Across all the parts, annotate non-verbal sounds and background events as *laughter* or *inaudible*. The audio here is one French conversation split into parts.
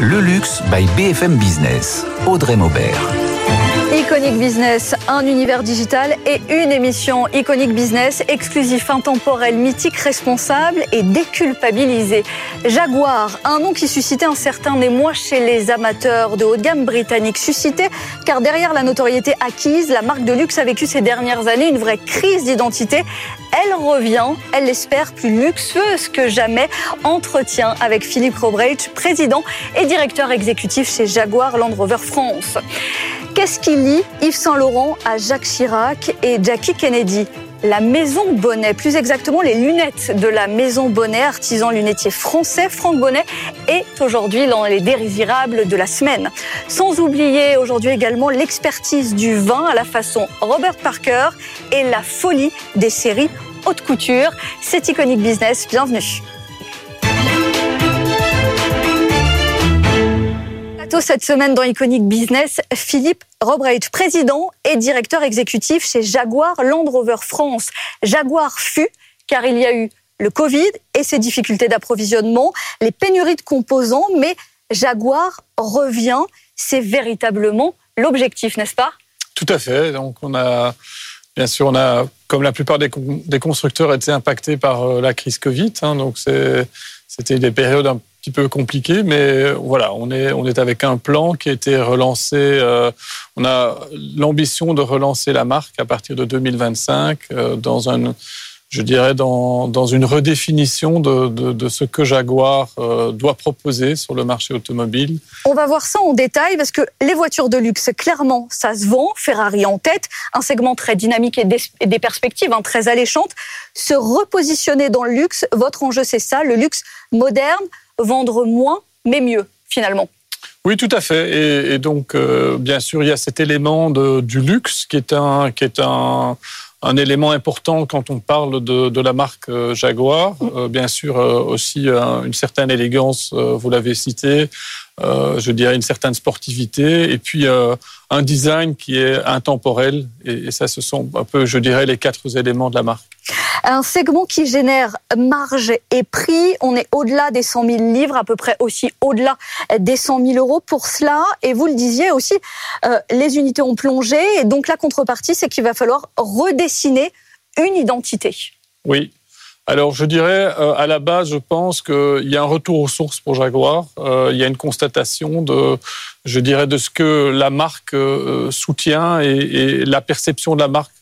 Le luxe by BFM Business. Audrey Maubert. Iconic Business, un univers digital et une émission Iconic Business, exclusif, intemporel, mythique, responsable et déculpabilisé. Jaguar, un nom qui suscitait un certain émoi chez les amateurs de haut de gamme britanniques. Suscité car derrière la notoriété acquise, la marque de luxe a vécu ces dernières années une vraie crise d'identité. Elle revient, elle l'espère, plus luxueuse que jamais. Entretien avec Philippe Robrech, président et directeur exécutif chez Jaguar Land Rover France. Qu'est-ce qui Yves Saint Laurent à Jacques Chirac et Jackie Kennedy la Maison Bonnet, plus exactement les lunettes de la Maison Bonnet, artisan lunetier français, Franck Bonnet, est aujourd'hui dans les désirables de la semaine. Sans oublier aujourd'hui également l'expertise du vin à la façon Robert Parker et la folie des séries haute couture. C'est Iconic Business, bienvenue. Cette semaine dans Iconic Business, Philippe Robreit, président et directeur exécutif chez Jaguar Land Rover France. Jaguar fut, car il y a eu le Covid et ses difficultés d'approvisionnement, les pénuries de composants, mais Jaguar revient. C'est véritablement l'objectif, n'est-ce pas? Tout à fait. Donc on a, bien sûr, on a, comme la plupart des, constructeurs, été impactés par euh, la crise Covid. Hein. donc c'était des périodes un peu compliqué, mais voilà, on est, on est avec un plan qui a été relancé. Euh, on a l'ambition de relancer la marque à partir de 2025 euh, dans un, je dirais, dans, dans une redéfinition de, de, ce que Jaguar euh, doit proposer sur le marché automobile. On va voir ça en détail parce que les voitures de luxe, clairement, ça se vend. Ferrari en tête, un segment très dynamique et des, des perspectives hein, très alléchantes. Se repositionner dans le luxe, votre enjeu, c'est ça, le luxe moderne vendre moins, mais mieux, finalement. Oui, tout à fait. Et, donc, euh, bien sûr, il y a cet élément de, du luxe qui est un, qui est un, un élément important quand on parle de, de la marque euh, Jaguar. Mm. Euh, bien sûr, aussi une certaine élégance, vous l'avez cité, je dirais une certaine sportivité, et puis un design qui est intemporel. Et, ça, ce sont un peu, je dirais, les quatre éléments de la marque. Un segment qui génère marge et prix. On est au-delà des 100 000 livres, à peu près aussi au-delà des 100 000 euros. Pour cela, et vous le disiez aussi, euh, les unités ont plongé. Et donc la contrepartie, c'est qu'il va falloir redessiner une identité. Oui, alors, je dirais, euh, à la base, je pense qu'il y a un retour aux sources pour Jaguar. Euh, il y a une constatation de, je dirais, de ce que la marque euh, soutient et, la perception de la marque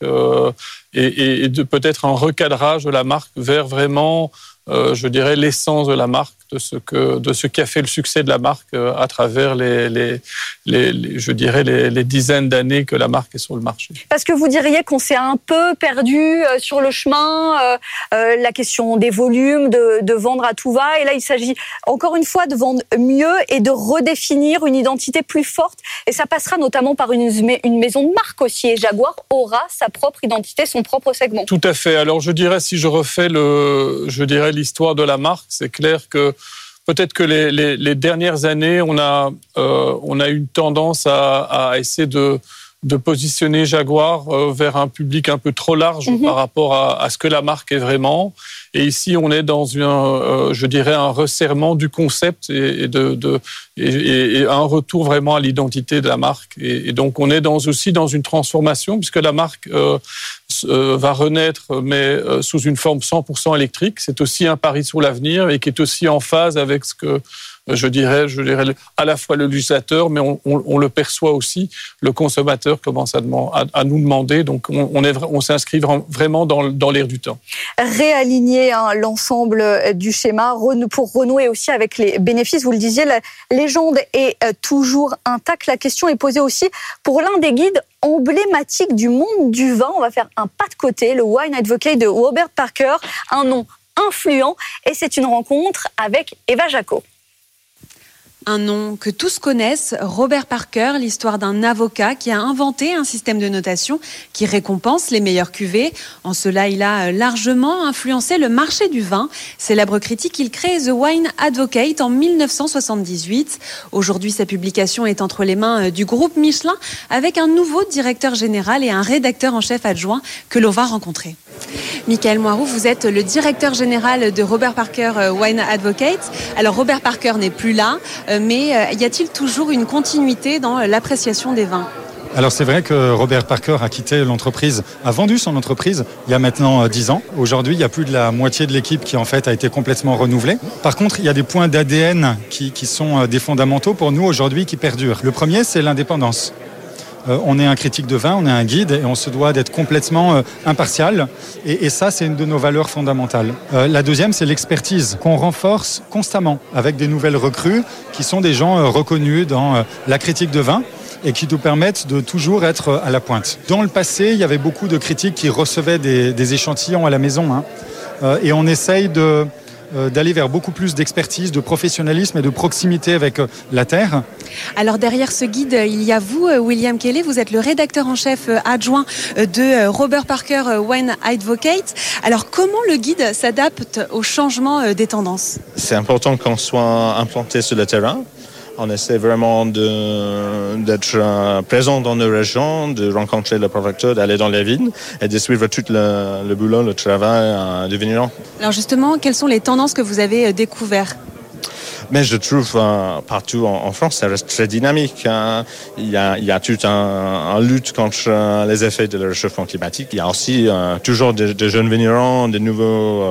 et, et, peut-être un recadrage de la marque vers vraiment, je dirais, l'essence de la marque de ce que de ce qui a fait le succès de la marque euh, à travers les, les, les, je dirais les, dizaines d'années que la marque est sur le marché. Parce que vous diriez qu'on s'est un peu perdu euh, sur le chemin, euh, la question des volumes, de, de, vendre à tout va, et là il s'agit encore une fois de vendre mieux et de redéfinir une identité plus forte, et ça passera notamment par une, une maison de marque aussi. Et Jaguar aura sa propre identité, son propre segment. Tout à fait. Alors je dirais si je refais le, je dirais l'histoire de la marque, c'est clair que peut-être que les, dernières années, on a, euh, on a une tendance à, essayer de, de positionner Jaguar euh, vers un public un peu trop large mhm. par rapport à, à, ce que la marque est vraiment. Et ici, on est dans un, euh, je dirais, un resserrement du concept et, de, de et, un retour vraiment à l'identité de la marque. Et, donc, on est dans, aussi dans une transformation puisque la marque euh, va renaître, mais sous une forme 100% électrique. C'est aussi un pari sur l'avenir et qui est aussi en phase avec ce que je dirais, je dirais à la fois le législateur, mais on, le perçoit aussi. Le consommateur commence à, nous demander. Donc, on, s'inscrit vraiment dans, dans l'air du temps. Réaligner hein, l'ensemble euh, du schéma pour renouer aussi avec les bénéfices. Vous le disiez, la légende est euh, toujours intacte. La question est posée aussi pour l'un des guides emblématiques du monde du vin. On va faire un pas de côté, le Wine Advocate de Robert Parker, un nom influent. Et c'est une rencontre avec Eva Jaco. Un nom que tous connaissent, Robert Parker, l'histoire d'un avocat qui a inventé un système de notation qui récompense les meilleurs cuvées. En cela, il a largement influencé le marché du vin. Célèbre critique, il crée The Wine Advocate en 1978. Aujourd'hui, sa publication est entre les mains du groupe Michelin avec un nouveau directeur général et un rédacteur en chef adjoint que l'on va rencontrer. Michael Moirou, vous êtes le directeur général de Robert Parker euh, Wine Advocate. Alors Robert Parker n'est plus là, euh, mais euh, y a-t-il toujours une continuité dans l'appréciation des vins? Alors c'est vrai que Robert Parker a quitté l'entreprise, a vendu son entreprise il y a maintenant 10 ans. Aujourd'hui, il y a plus de la moitié de l'équipe qui en fait a été complètement renouvelée. Par contre, il y a des points d'ADN qui, sont des fondamentaux pour nous aujourd'hui qui perdurent. Le premier, c'est l'indépendance. Euh, on est un critique de vin, on est un guide et on se doit d'être complètement euh, impartial. Et, ça, c'est une de nos valeurs fondamentales. Euh, la deuxième, c'est l'expertise qu'on renforce constamment avec des nouvelles recrues qui sont des gens reconnus dans la critique de vin et qui nous permettent de toujours être à la pointe. Dans le passé, il y avait beaucoup de critiques qui recevaient des, échantillons à la maison. Hein. et on essaye de, d'aller vers beaucoup plus d'expertise, de professionnalisme et de proximité avec euh, la terre. Alors derrière ce guide, il y a vous, euh, William Kelly, vous êtes le rédacteur en chef adjoint de Robert Parker Wine Advocate. Alors comment le guide s'adapte au changement des tendances? C'est important qu'on soit implanté sur le terrain on essaie vraiment d'être euh, présent dans nos régions, de rencontrer le producteurs, d'aller dans les vignes et de suivre tout le, boulot, le travail euh, du vigneron. Alors justement, quelles sont les tendances que vous avez euh, découvertes? Mais je trouve euh, partout en, France, ça reste très dynamique. Hein. Il, y a, il y a toute un, lutte contre euh, les effets de le réchauffement climatique. Il y a aussi euh, toujours des, jeunes vignerons, des nouveaux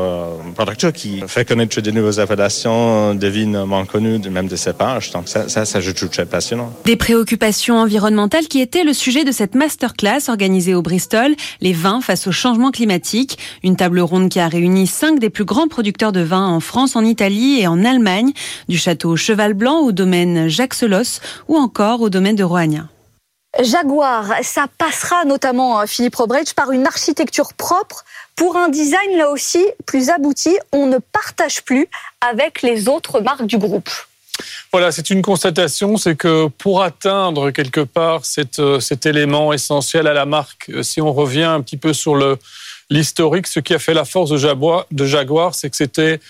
producteurs qui font connaître des nouvelles appellations, des vignes moins connues, même des cépages. Donc ça, ça, ça, je trouve très passionnant. Des préoccupations environnementales qui étaient le sujet de cette masterclass organisée au Bristol, les vins face au changement climatique. Une table ronde qui a réuni cinq des plus grands producteurs de vins en France, en Italie et en Allemagne du château Cheval Blanc au domaine Jacques Selos ou encore au domaine de Roagna. Jaguar, ça passera notamment, euh, Philippe Robrecht, par une architecture propre pour un design là aussi plus abouti. On ne partage plus avec les autres marques du groupe. Voilà, c'est une constatation, c'est que pour atteindre quelque part euh, cet élément essentiel à la marque, euh, si on revient un petit peu sur l'historique, ce qui a fait la force de Jaguar, de Jaguar c'est que c'était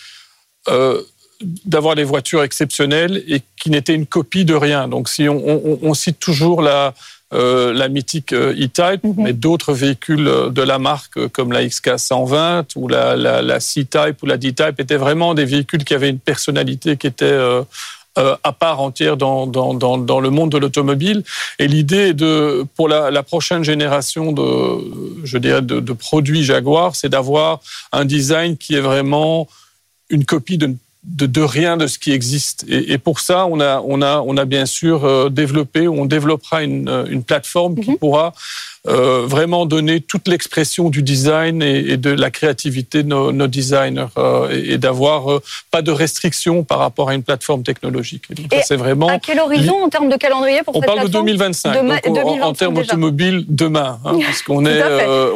d'avoir des voitures exceptionnelles et qui n'étaient une copie de rien. Donc si on, cite toujours la, euh, la mythique euh, E-Type, mhm. mais d'autres véhicules euh, de la marque comme la XK 120 ou la, la, C-Type ou la D-Type étaient vraiment des véhicules qui avaient une personnalité qui était à part entière dans, dans, dans, le monde de l'automobile. Et l'idée de, pour la, la, prochaine génération de, je dirais, de, de produits Jaguar, c'est d'avoir un design qui est vraiment une copie de de, rien de ce qui existe. Et, pour ça, on a, on a, on a bien sûr euh, développé, on développera une, une plateforme qui mhm. pourra euh, vraiment donner toute l'expression du design et, de la créativité de nos, designers euh, et, d'avoir euh, pas de restrictions par rapport à une plateforme technologique. c'est vraiment. À quel horizon en termes de calendrier pour On parle de 2025. en, termes automobile demain, hein, *laughs* parce qu'on est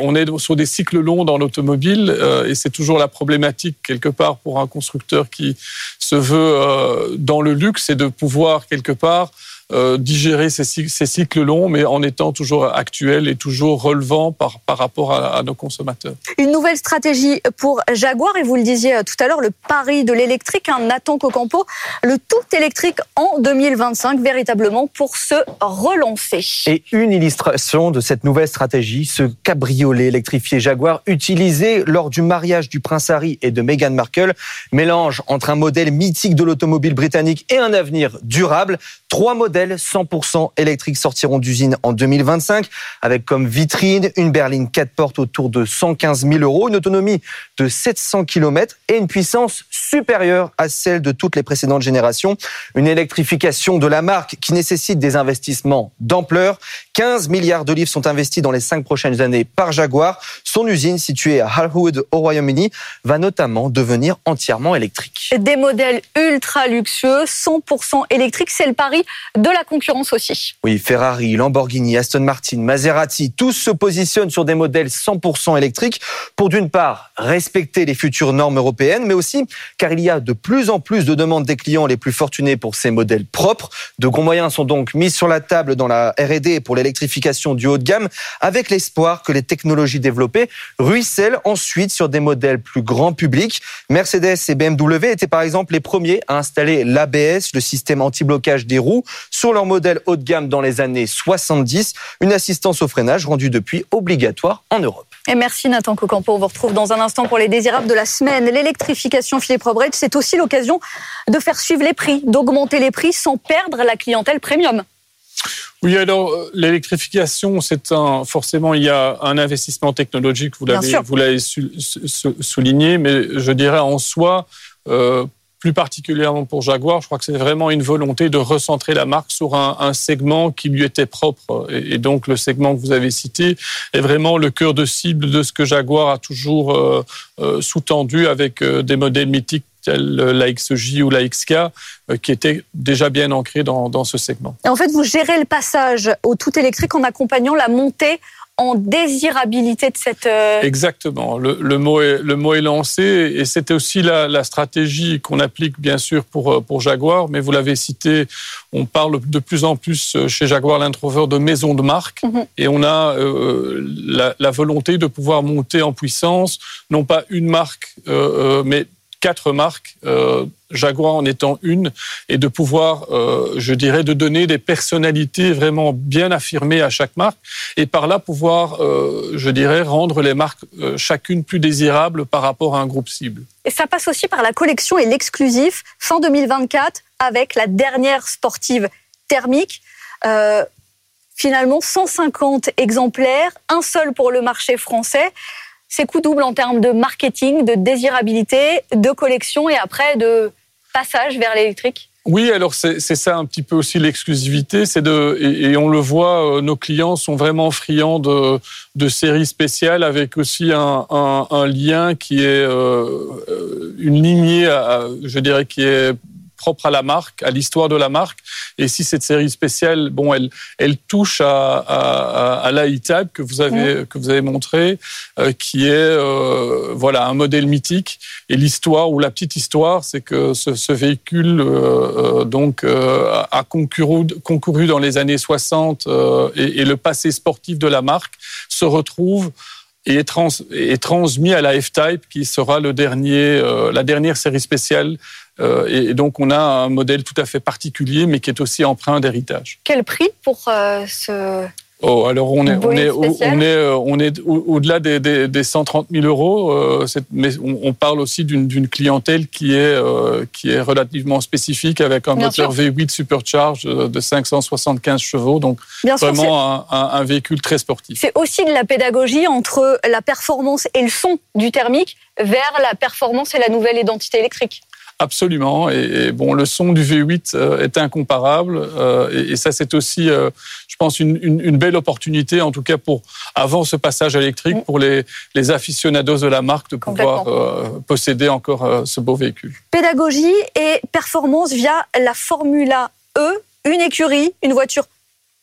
on est sur des cycles longs dans l'automobile et c'est toujours la problématique quelque part pour un constructeur qui se veut dans le luxe, et de pouvoir quelque part euh, digérer ces, cycles longs, mais en étant toujours actuel et toujours relevant par, par rapport à, nos consommateurs. Une nouvelle stratégie pour Jaguar, et vous le disiez tout à l'heure, le pari de l'électrique, un Nathan Cocampo, le tout électrique en 2025, véritablement pour se relancer. Et une illustration de cette nouvelle stratégie, ce cabriolet électrifié Jaguar utilisé lors du mariage du prince Harry et de Meghan Markle, mélange entre un modèle mythique de l'automobile britannique et un avenir durable. Trois modèles 100% électriques sortiront d'usine en 2025, avec comme vitrine une berline 4 portes autour de 115 000 euros, une autonomie de 700 km et une puissance supérieure à celle de toutes les précédentes générations. Une électrification de la marque qui nécessite des investissements d'ampleur. 15 milliards de livres sont investis dans les cinq prochaines années par Jaguar. Son usine, située à Harwood au Royaume-Uni, va notamment devenir entièrement électrique. Des modèles ultra luxueux, 100% électriques, c'est le pari de la concurrence aussi. Oui, Ferrari, Lamborghini, Aston Martin, Maserati, tous se positionnent sur des modèles 100% électriques pour d'une part respecter les futures normes européennes, mais aussi car il y a de plus en plus de demandes des clients les plus fortunés pour ces modèles propres. De gros moyens sont donc mis sur la table dans la R&D pour l'électrification du haut de gamme avec l'espoir que les technologies développées ruissellent ensuite sur des modèles plus grand public. Mercedes et BMW étaient par exemple les premiers à installer l'ABS, le système anti-blocage des roues, sur leur modèle haut de gamme dans les années 70, une assistance au freinage rendue depuis obligatoire en Europe. Et merci Nathan Cocampo. On vous retrouve dans un instant pour les désirables de la semaine. L'électrification Philippe Robrecht, c'est aussi l'occasion de faire suivre les prix, d'augmenter les prix sans perdre la clientèle premium. Oui, alors euh, l'électrification, c'est un forcément il y a un investissement technologique. Vous l'avez vous l'avez souligné, mais je dirais en soi. Euh, plus particulièrement pour Jaguar, je crois que c'est vraiment une volonté de recentrer la marque sur un, un segment qui lui était propre. Et, donc le segment que vous avez cité est vraiment le cœur de cible de ce que Jaguar a toujours euh, euh, sous-tendu avec euh, des modèles mythiques tels la XJ ou la XK, euh, qui étaient déjà bien ancrés dans, dans ce segment. Et en fait, vous gérez le passage au tout électrique en accompagnant la montée en désirabilité de cette... Euh... Exactement, le, le, mot est, le mot est lancé et c'était aussi la, la stratégie qu'on applique bien sûr pour, euh, pour Jaguar, mais vous l'avez cité, on parle de plus en plus euh, chez Jaguar Land Rover de maison de marque mm -hmm. et on a euh, la, la, volonté de pouvoir monter en puissance, non pas une marque, euh, mais quatre marques, euh, Jaguar en étant une, et de pouvoir, euh, je dirais, de donner des personnalités vraiment bien affirmées à chaque marque, et par là pouvoir, euh, je dirais, rendre les marques euh, chacune plus désirables par rapport à un groupe cible. Et ça passe aussi par la collection et l'exclusif fin 2024 avec la dernière sportive thermique. Euh, finalement, 150 exemplaires, un seul pour le marché français c'est coup double en termes de marketing, de désirabilité, de collection et après de passage vers l'électrique. Oui, alors c'est ça un petit peu aussi l'exclusivité, c'est de et, on le voit, euh, nos clients sont vraiment friands de, de séries spéciales avec aussi un, lien qui est euh, une lignée, je dirais, qui est propre à la marque, à l'histoire de la marque. Et si cette série spéciale, bon, elle, elle touche à, à, à l'A-Type que vous avez mmh. que vous avez montré, euh, qui est euh, voilà un modèle mythique. Et l'histoire ou la petite histoire, c'est que ce, ce véhicule euh, donc a concouru, concouru dans les années 60 euh, et, et le passé sportif de la marque se retrouve et est, trans, est transmis à la F-Type qui sera le dernier, euh, la dernière série spéciale et donc, on a un modèle tout à fait particulier, mais qui est aussi empreint d'héritage. Quel prix pour euh, ce... Oh, alors on est, on est, on est, on est au-delà des, des, des 130 000 euros, euh, mais on, on, parle aussi d'une clientèle qui est, euh, qui est relativement spécifique avec un Bien moteur sûr. V8 supercharge de 575 chevaux, donc Bien vraiment sûr, un, un, un véhicule très sportif. C'est aussi de la pédagogie entre la performance et le son du thermique vers la performance et la nouvelle identité électrique. Absolument. Et, et, bon, le son du V8 euh, est incomparable. Euh, et, et, ça, c'est aussi, euh, je pense, une, une, une, belle opportunité, en tout cas pour avant ce passage électrique, mmh. pour les, les aficionados de la marque de pouvoir euh, posséder encore euh, ce beau véhicule. Pédagogie et performance via la Formula E, une écurie, une voiture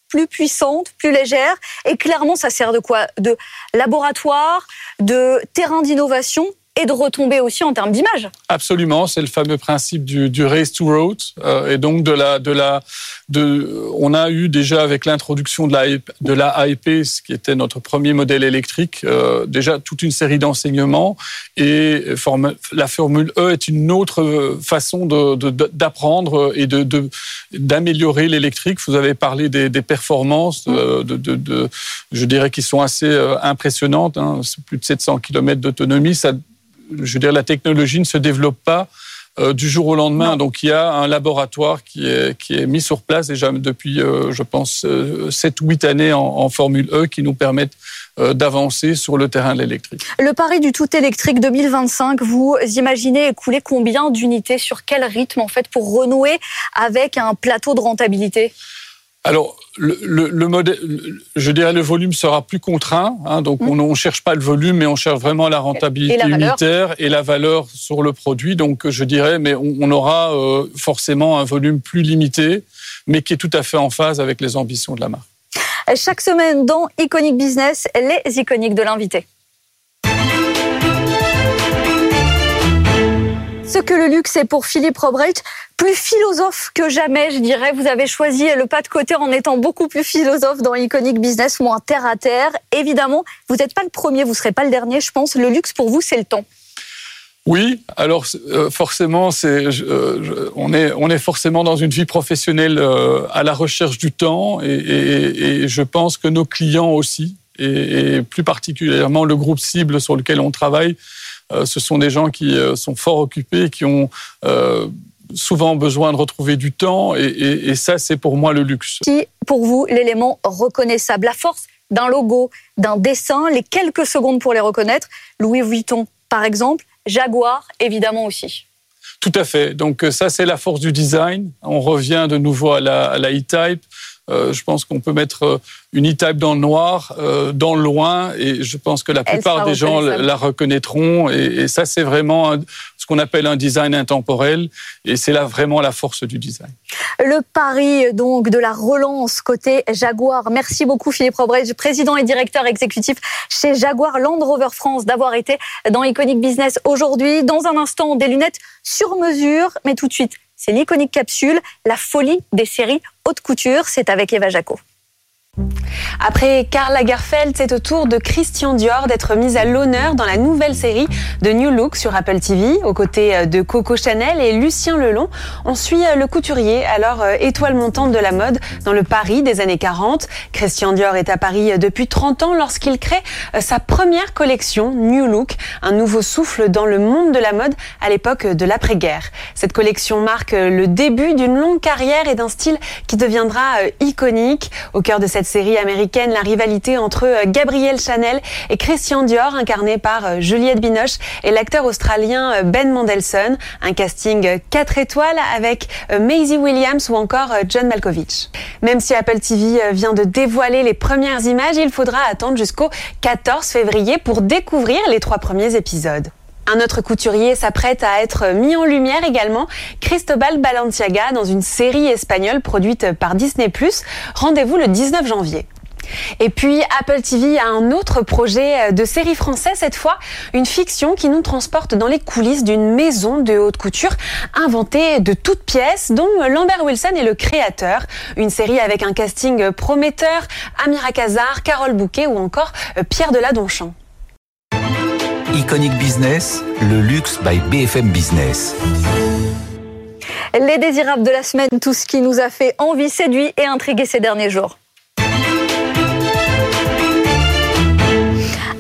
plus puissante, plus légère. Et clairement, ça sert de quoi? De laboratoire, de terrain d'innovation et de retomber aussi en termes d'image. Absolument, c'est le fameux principe du, race to road euh, et donc de la de la de on a eu déjà avec l'introduction de la de la AEP, ce qui était notre premier modèle électrique, euh, déjà toute une série d'enseignements et forme, la Formule E est une autre façon d'apprendre et de d'améliorer l'électrique. Vous avez parlé des, performances euh, de, de, je dirais qui sont assez impressionnantes, hein, plus de 700 km d'autonomie, ça je veux dire, la technologie ne se développe pas euh, du jour au lendemain. Non. Donc il y a un laboratoire qui est, qui est mis sur place déjà depuis, euh, je pense, euh, 7 ou 8 années en, en, Formule E qui nous permettent euh, d'avancer sur le terrain de l'électrique. Le pari du tout électrique 2025, vous imaginez écouler combien d'unités sur quel rythme en fait pour renouer avec un plateau de rentabilité? Alors, le, le, le, modèle, je dirais le volume sera plus contraint. Hein, donc, mmh. on ne cherche pas le volume, mais on cherche vraiment la rentabilité et la unitaire et la valeur sur le produit. Donc, je dirais, mais on, on aura euh, forcément un volume plus limité, mais qui est tout à fait en phase avec les ambitions de la marque. Chaque semaine dans Iconic Business, les iconiques de l'invité. Ce que le luxe est pour Philippe Robrecht, plus philosophe que jamais, je dirais. Vous avez choisi le pas de côté en étant beaucoup plus philosophe dans Iconic Business, moins terre à terre. Évidemment, vous n'êtes pas le premier, vous ne serez pas le dernier, je pense. Le luxe pour vous, c'est le temps. Oui, alors euh, forcément, c'est, euh, on, est, forcément dans une vie professionnelle euh, à la recherche du temps et, je pense que nos clients aussi, et, plus particulièrement le groupe cible sur lequel on travaille, ce sont des gens qui sont fort occupés, qui ont souvent besoin de retrouver du temps et, ça, c'est pour moi le luxe. Qui, pour vous, l'élément reconnaissable, la force d'un logo, d'un dessin, les quelques secondes pour les reconnaître, Louis Vuitton, par exemple, Jaguar, évidemment aussi. Tout à fait. Donc euh, ça, c'est la force du design. On revient de nouveau à la, E-Type. Euh, je pense qu'on peut mettre euh, une E-Type dans le noir, dans le loin, et je pense que la plupart des gens la reconnaîtront. Et, ça, c'est vraiment ce qu'on appelle un design intemporel, et c'est là vraiment la force du design. Le pari donc de la relance côté Jaguar. Merci beaucoup Philippe Robrecht, président et directeur exécutif chez Jaguar Land Rover France, d'avoir été dans Iconic Business aujourd'hui. Dans un instant, des lunettes sur mesure, mais tout de suite, c'est l'Iconic Capsule, la folie des séries haute couture. C'est avec Eva Jaco. Après Karl Lagerfeld, c'est au tour de Christian Dior d'être mise à l'honneur dans la nouvelle série de New Look sur Apple TV, aux côtés euh, de Coco Chanel et Lucien Lelon. On suit euh, le couturier, alors euh, étoile montante de la mode dans le Paris des années 40. Christian Dior est à Paris depuis 30 ans lorsqu'il crée sa première collection New Look, un nouveau souffle dans le monde de la mode à l'époque de l'après-guerre. Cette collection marque le début d'une longue carrière et d'un style qui deviendra iconique. Au cœur de cette série américaine, la rivalité entre euh, Gabrielle Chanel et Christian Dior, incarné par euh, Juliette Binoche et l'acteur australien euh, Ben Mendelsohn. Un casting 4 étoiles avec Maisie Williams ou encore John Malkovich. Même si Apple TV vient de dévoiler les premières images, il faudra attendre jusqu'au 14 février pour découvrir les trois premiers épisodes. Un autre couturier s'apprête à être mis en lumière également, Cristobal Balenciaga, dans une série espagnole produite par Disney+. Rendez-vous le 19 janvier. Et puis Apple TV a un autre projet de série française, cette fois une fiction qui nous transporte dans les coulisses d'une maison de haute couture inventée de toutes pièces dont Lambert Wilson est le créateur. Une série avec un casting prometteur, Amira Kazar, Carole Bouquet ou encore Pierre Deladonchamp. Iconic Business, le luxe by BFM Business. Les désirables de la semaine, tout ce qui nous a fait envie, séduit et intrigué ces derniers jours.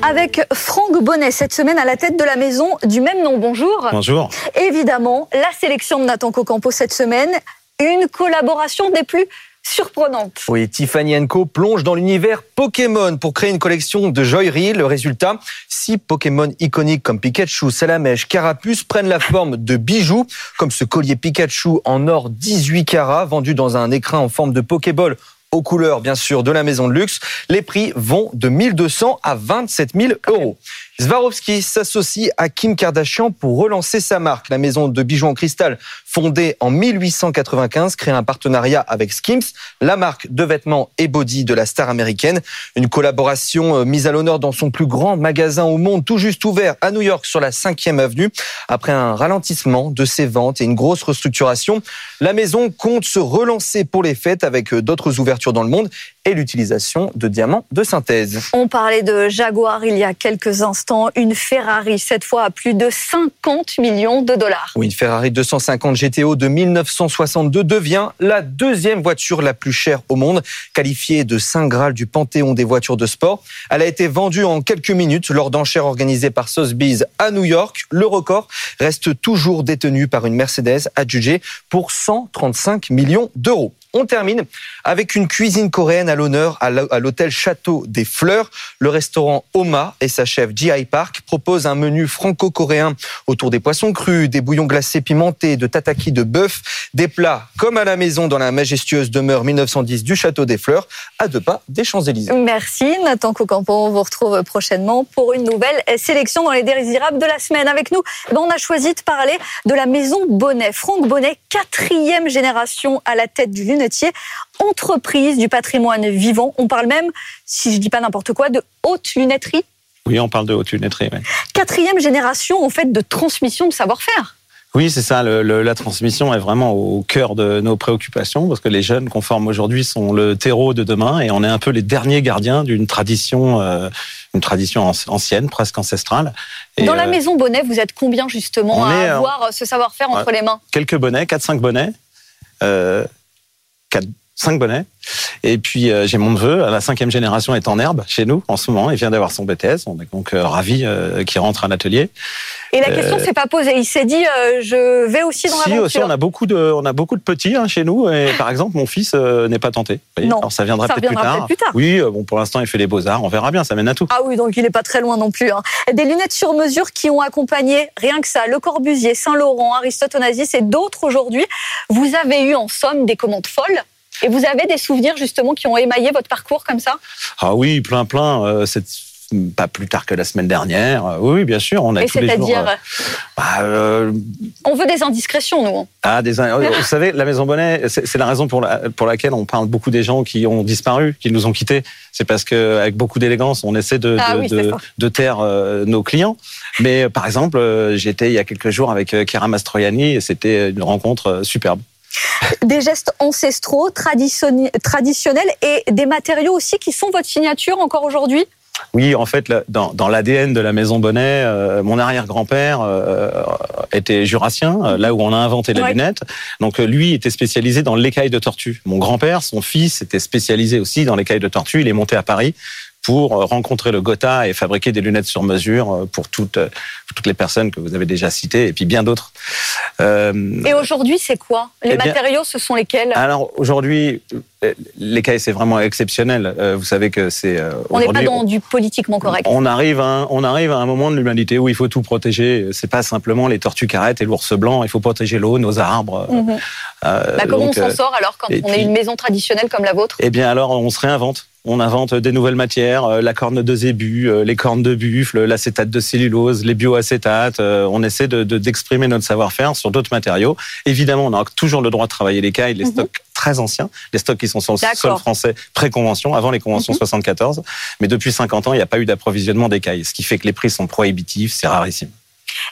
Avec Franck Bonnet, cette semaine à la tête de la maison du même nom. Bonjour. Bonjour. Évidemment, la sélection de Nathan Cocampo cette semaine, une collaboration des plus surprenante. Oui, Tiffany Co plonge dans l'univers Pokémon pour créer une collection de joaillerie. Le résultat, six Pokémon iconiques comme Pikachu, Salamèche, Carapuce prennent la forme de bijoux, comme ce collier Pikachu en or 18 carats vendu dans un écrin en forme de Pokéball aux couleurs, bien sûr, de la maison de luxe. Les prix vont de 1200 à 27 000 euros. Swarovski s'associe à Kim Kardashian pour relancer sa marque. La maison de bijoux en cristal, fondée en 1895, crée un partenariat avec Skims, la marque de vêtements et body de la star américaine. Une collaboration euh, mise à l'honneur dans son plus grand magasin au monde, tout juste ouvert à New York sur la 5e avenue. Après un ralentissement de ses ventes et une grosse restructuration, la maison compte se relancer pour les fêtes avec euh, d'autres ouvertures dans le monde et l'utilisation de diamants de synthèse. On parlait de Jaguar il y a quelques instants, une Ferrari, cette fois à plus de 50 millions de dollars. Oui, une Ferrari 250 GTO de 1962 devient la deuxième voiture la plus chère au monde, qualifiée de Saint Graal du panthéon des voitures de sport. Elle a été vendue en quelques minutes lors d'enchères organisées par Sotheby's à New York. Le record reste toujours détenu par une Mercedes adjugée pour 135 millions d'euros. On termine avec une cuisine coréenne à l'honneur à l'hôtel Château des Fleurs. Le restaurant Oma et sa chef Ji Park proposent un menu franco-coréen autour des poissons crus, des bouillons glacés pimentés, de tataki de bœuf, des plats comme à la maison dans la majestueuse demeure 1910 du Château des Fleurs, à deux pas des Champs-Élysées. Merci Nathan Cocampo. On vous retrouve prochainement pour une nouvelle sélection dans les désirables de la semaine. Avec nous, ben, on a choisi de parler de la maison Bonnet. Franck Bonnet, quatrième génération à la tête du entreprise du patrimoine vivant. On parle même, si je dis pas n'importe quoi, de haute lunetterie. Oui, on parle de haute lunetterie. Quatrième génération, en fait, de transmission de savoir-faire. Oui, c'est ça. Le, le, la transmission est vraiment au cœur de nos préoccupations parce que les jeunes qu'on forme aujourd'hui sont le terreau de demain et on est un peu les derniers gardiens d'une tradition, euh, une tradition ancienne, presque ancestrale. Et Dans la euh, maison Bonnet, vous êtes combien justement à avoir ce savoir-faire entre les mains? Quelques bonnets, 4-5 bonnets. Euh, 4, 5 bonnets. Et puis euh, j'ai mon neveu, la cinquième génération est en herbe chez nous en ce moment. Il vient d'avoir son BTS, on est donc euh, ravi euh, qu'il rentre à l'atelier. Et la question s'est pas posée. Il s'est dit, je vais aussi dans si, l'aventure. aussi, on a beaucoup de, on a beaucoup de petits hein, chez nous. Et par exemple, mon fils n'est pas tenté. Non. Alors ça viendra peut-être plus, tard. Oui, bon, pour l'instant, il fait les beaux arts. On verra bien. Ça mène à tout. Ah oui, donc il n'est pas très loin non plus. Hein. Des lunettes sur mesure qui ont accompagné rien que ça, Le Corbusier, Saint Laurent, Aristote Onassis et d'autres aujourd'hui. Vous avez eu en somme des commandes folles. Et vous avez des souvenirs justement qui ont émaillé votre parcours comme ça? Ah oui, plein, plein. Euh, c'est pas plus tard que la semaine dernière. Euh, oui, bien sûr, on a Et tous les jours. Euh, bah, euh, on veut des indiscrétions, nous. Hein. Ah, des. vous savez, la Maison Bonnet, c'est la raison pour, la, pour laquelle on parle beaucoup des gens qui ont disparu, qui nous ont quittés. C'est parce que avec beaucoup d'élégance, on essaie de, ah, de, oui, de, de, taire nos clients. Mais par exemple, j'étais il y a quelques jours avec Kira Mastroianni et c'était une rencontre superbe des gestes ancestraux, traditionnels et des matériaux aussi qui sont votre signature encore aujourd'hui? Oui, en fait, dans, dans l'ADN de la Maison Bonnet, euh, mon arrière-grand-père euh, était jurassien, euh, là où on a inventé les lunettes. Donc lui était spécialisé dans l'écaille de tortue. Mon grand-père, son fils, était spécialisé aussi dans l'écaille de tortue. Il est monté à Paris pour rencontrer le Gotha et fabriquer des lunettes sur mesure pour toutes, toutes les personnes que vous avez déjà citées et puis bien d'autres. Euh, et aujourd'hui, c'est quoi? Les eh matériaux, ce sont lesquels? Alors aujourd'hui, l'écaille, c'est vraiment exceptionnel. Euh, vous savez que c'est. Euh, on n'est pas dans du politiquement correct. On arrive, à, on arrive à un moment de l'humanité où il faut tout protéger. C'est pas simplement les tortues carrettes et l'ours blanc. Il faut protéger l'eau, nos arbres. Bah, comment on s'en sort alors quand on est une maison traditionnelle comme la vôtre? Eh bien, alors on se réinvente. On invente des nouvelles matières, la corne de zébu, les cornes de buffle, l'acétate de cellulose, les bioacétates. On essaie d'exprimer de, notre savoir-faire sur d'autres matériaux. Évidemment, on a toujours le droit de travailler l'écaille, les mhm. stocks très anciens, les stocks qui sont sur le sol français pré-convention, avant les conventions 74. Mhm. Mais depuis 50 ans, il n'y a pas eu d'approvisionnement d'écailles, ce qui fait que les prix sont prohibitifs, c'est rarissime.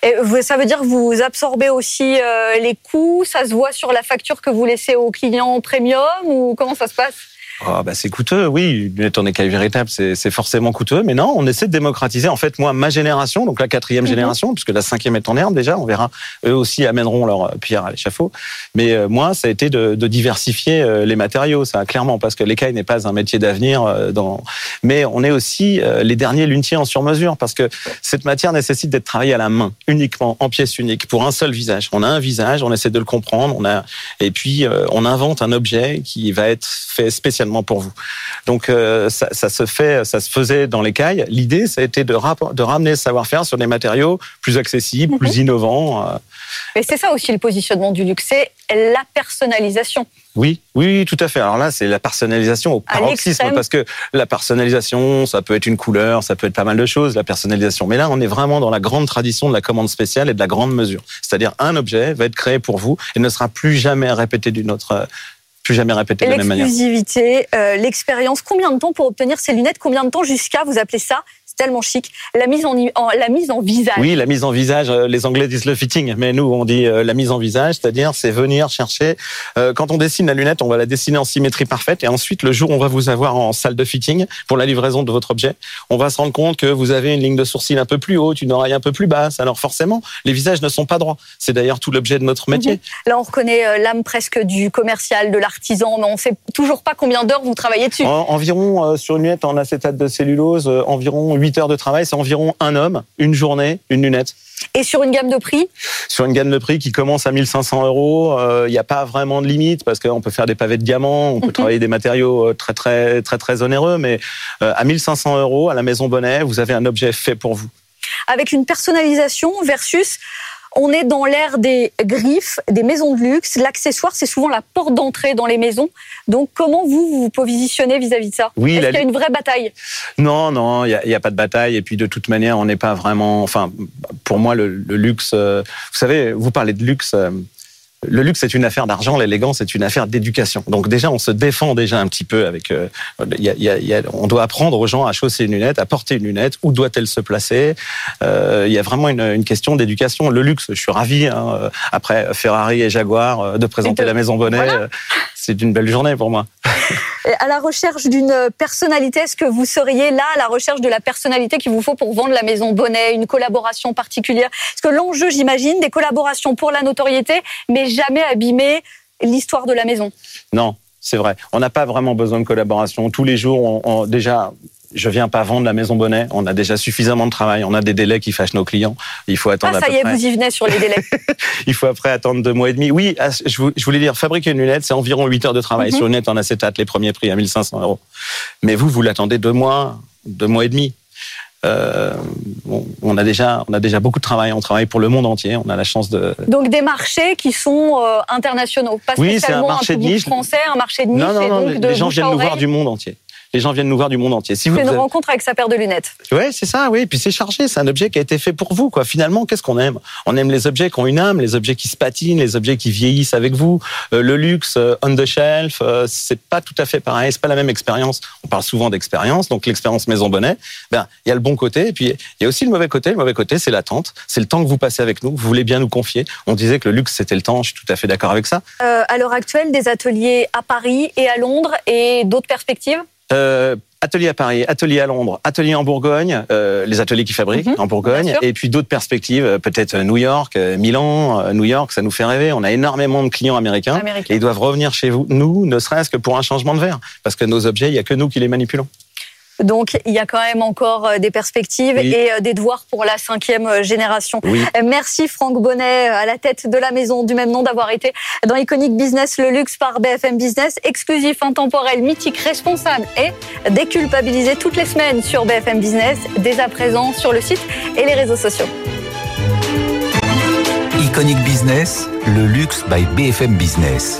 Et ça veut dire que vous absorbez aussi euh, les coûts Ça se voit sur la facture que vous laissez aux clients premium ou comment ça se passe? Oh, bah c'est coûteux, oui. Une en écaille véritable, c'est forcément coûteux. Mais non, on essaie de démocratiser. En fait, moi, ma génération, donc la quatrième mhm. génération, puisque la cinquième est en herbe déjà, on verra. Eux aussi amèneront leur pierre à l'échafaud. Mais euh, moi, ça a été de, de, diversifier euh, les matériaux, ça clairement, parce que l'écaille n'est pas un métier d'avenir. Euh, dans... Mais on est aussi les derniers lunetiers en sur-mesure, parce que cette matière nécessite d'être travaillée à la main, uniquement, en pièces uniques, pour un seul visage. On a un visage, on essaie de le comprendre, on a... et puis on invente un objet qui va être fait spécialement pour vous. Donc euh, ça, ça, se fait, ça se faisait dans l'écaille. L'idée, ça a été de, de ramener le savoir-faire sur des matériaux plus accessibles, mhm. plus innovants. Euh. Et c'est ça aussi le positionnement du luxe, c'est la personnalisation. Oui, oui, tout à fait. Alors là, c'est la personnalisation au paroxysme, parce que la personnalisation, ça peut être une couleur, ça peut être pas mal de choses, la personnalisation. Mais là, on est vraiment dans la grande tradition de la commande spéciale et de la grande mesure. C'est-à-dire, un objet va être créé pour vous et ne sera plus jamais répété d'une autre plus jamais répéter de la même manière. L'exclusivité, euh, l'expérience. Combien de temps pour obtenir ces lunettes Combien de temps jusqu'à, vous appelez ça tellement chic. La mise en, la mise en visage. Oui, la mise en visage. Euh, les Anglais disent le fitting, mais nous on dit euh, la mise en visage, c'est-à-dire c'est venir chercher. Euh, quand on dessine la lunette, on va la dessiner en symétrie parfaite, et ensuite le jour où on va vous avoir en salle de fitting pour la livraison de votre objet, on va se rendre compte que vous avez une ligne de sourcil un peu plus haute, une oreille un peu plus basse. Alors forcément, les visages ne sont pas droits. C'est d'ailleurs tout l'objet de notre métier. Mhm. Là, on reconnaît l'âme presque du commercial, de mais on sait toujours pas combien d'heures vous travaillez dessus. environ sur une lunette en acétate de cellulose, environ 8 heures de travail. C'est environ un homme, une journée, une lunette. Et sur une gamme de prix? Sur une gamme de prix qui commence à 1500 euros, il euh, n'y a pas vraiment de limite parce qu'on peut faire des pavés de diamants, on peut mhm. travailler des matériaux euh, très très très très onéreux, mais euh, à 1500 euros à la Maison Bonnet, vous avez un objet fait pour vous. Avec une personnalisation versus on est dans l'ère des griffes, des maisons de luxe. L'accessoire, c'est souvent la porte d'entrée dans les maisons. Donc, comment vous vous positionnez vis-à-vis de ça oui, Est-ce qu'il y a une vraie bataille? Non, non, il n'y a, pas de bataille. Et puis, de toute manière, on n'est pas vraiment. Enfin, pour moi, le, luxe. Euh, vous savez, vous parlez de luxe. Euh, le luxe c'est une affaire d'argent, l'élégance c'est une affaire d'éducation. Donc déjà on se défend déjà un petit peu avec. Euh, y a, y a, on doit apprendre aux gens à chausser une lunette, à porter une lunette. Où doit-elle se placer euh, Il y a vraiment une, une question d'éducation. Le luxe, je suis ravi hein, euh, après Ferrari et Jaguar euh, de présenter la maison Bonnet. Voilà. C'est une belle journée pour moi. à la recherche d'une personnalité, est-ce que vous seriez là à la recherche de la personnalité qu'il vous faut pour vendre la maison Bonnet, une collaboration particulière? Parce que l'enjeu, j'imagine, des collaborations pour la notoriété, mais jamais abîmer l'histoire de la maison. Non, c'est vrai. On n'a pas vraiment besoin de collaboration. Tous les jours, on, on, déjà, je viens pas vendre la maison Bonnet. On a déjà suffisamment de travail. On a des délais qui fâchent nos clients. Il faut attendre. Ah, ça à peu y est, près. vous y venez sur les délais. *laughs* Il faut après attendre deux mois et demi. Oui, ah, je voulais dire, fabriquer une lunette, c'est environ 8 heures de travail. Mm -hmm. Sur une lunette en acétate, les premiers prix à 1500 euros. Mais vous, vous l'attendez deux mois, deux mois et demi. Euh, bon, on a déjà, on a déjà beaucoup de travail. On travaille pour le monde entier. On a la chance de. Donc des marchés qui sont euh, internationaux, pas oui, spécialement un, marché un de niche. français, un marché de niche. Non, non, non. donc de les gens viennent nous voir du monde entier. Les gens viennent nous voir du monde entier. Si c'est une rencontre avec sa paire de lunettes. Oui, c'est ça, oui. Puis c'est chargé. C'est un objet qui a été fait pour vous, quoi. Finalement, qu'est-ce qu'on aime? On aime les objets qui ont une âme, les objets qui se patinent, les objets qui vieillissent avec vous. Euh, le luxe, euh, on the shelf, euh, c'est pas tout à fait pareil. C'est pas la même expérience. On parle souvent d'expérience. Donc l'expérience Maison Bonnet, ben il y a le bon côté, et puis il y a aussi le mauvais côté. Le mauvais côté, c'est l'attente. C'est le temps que vous passez avec nous. Vous voulez bien nous confier. On disait que le luxe c'était le temps. Je suis tout à fait d'accord avec ça. À l'heure actuelle, des ateliers à Paris et à Londres et d'autres perspectives? Euh, atelier à Paris, atelier à Londres, atelier en Bourgogne, euh, les ateliers qui fabriquent Mhm, en Bourgogne, et puis d'autres perspectives, peut-être New York, euh, Milan, New York, ça nous fait rêver. On a énormément de clients américains, Américain. et ils doivent revenir chez vous, nous, ne serait-ce que pour un changement de verre, parce que nos objets, il y a que nous qui les manipulons. Donc, il y a quand même encore euh, des perspectives Oui. et euh, des devoirs pour la cinquième euh, génération. Oui. Merci Franck Bonnet, à la tête de la maison du même nom, d'avoir été dans Iconic Business, le luxe par BFM Business, exclusif, intemporel, mythique, responsable et déculpabilisé toutes les semaines sur BFM Business, dès à présent sur le site et les réseaux sociaux. Iconic Business, le luxe by BFM Business.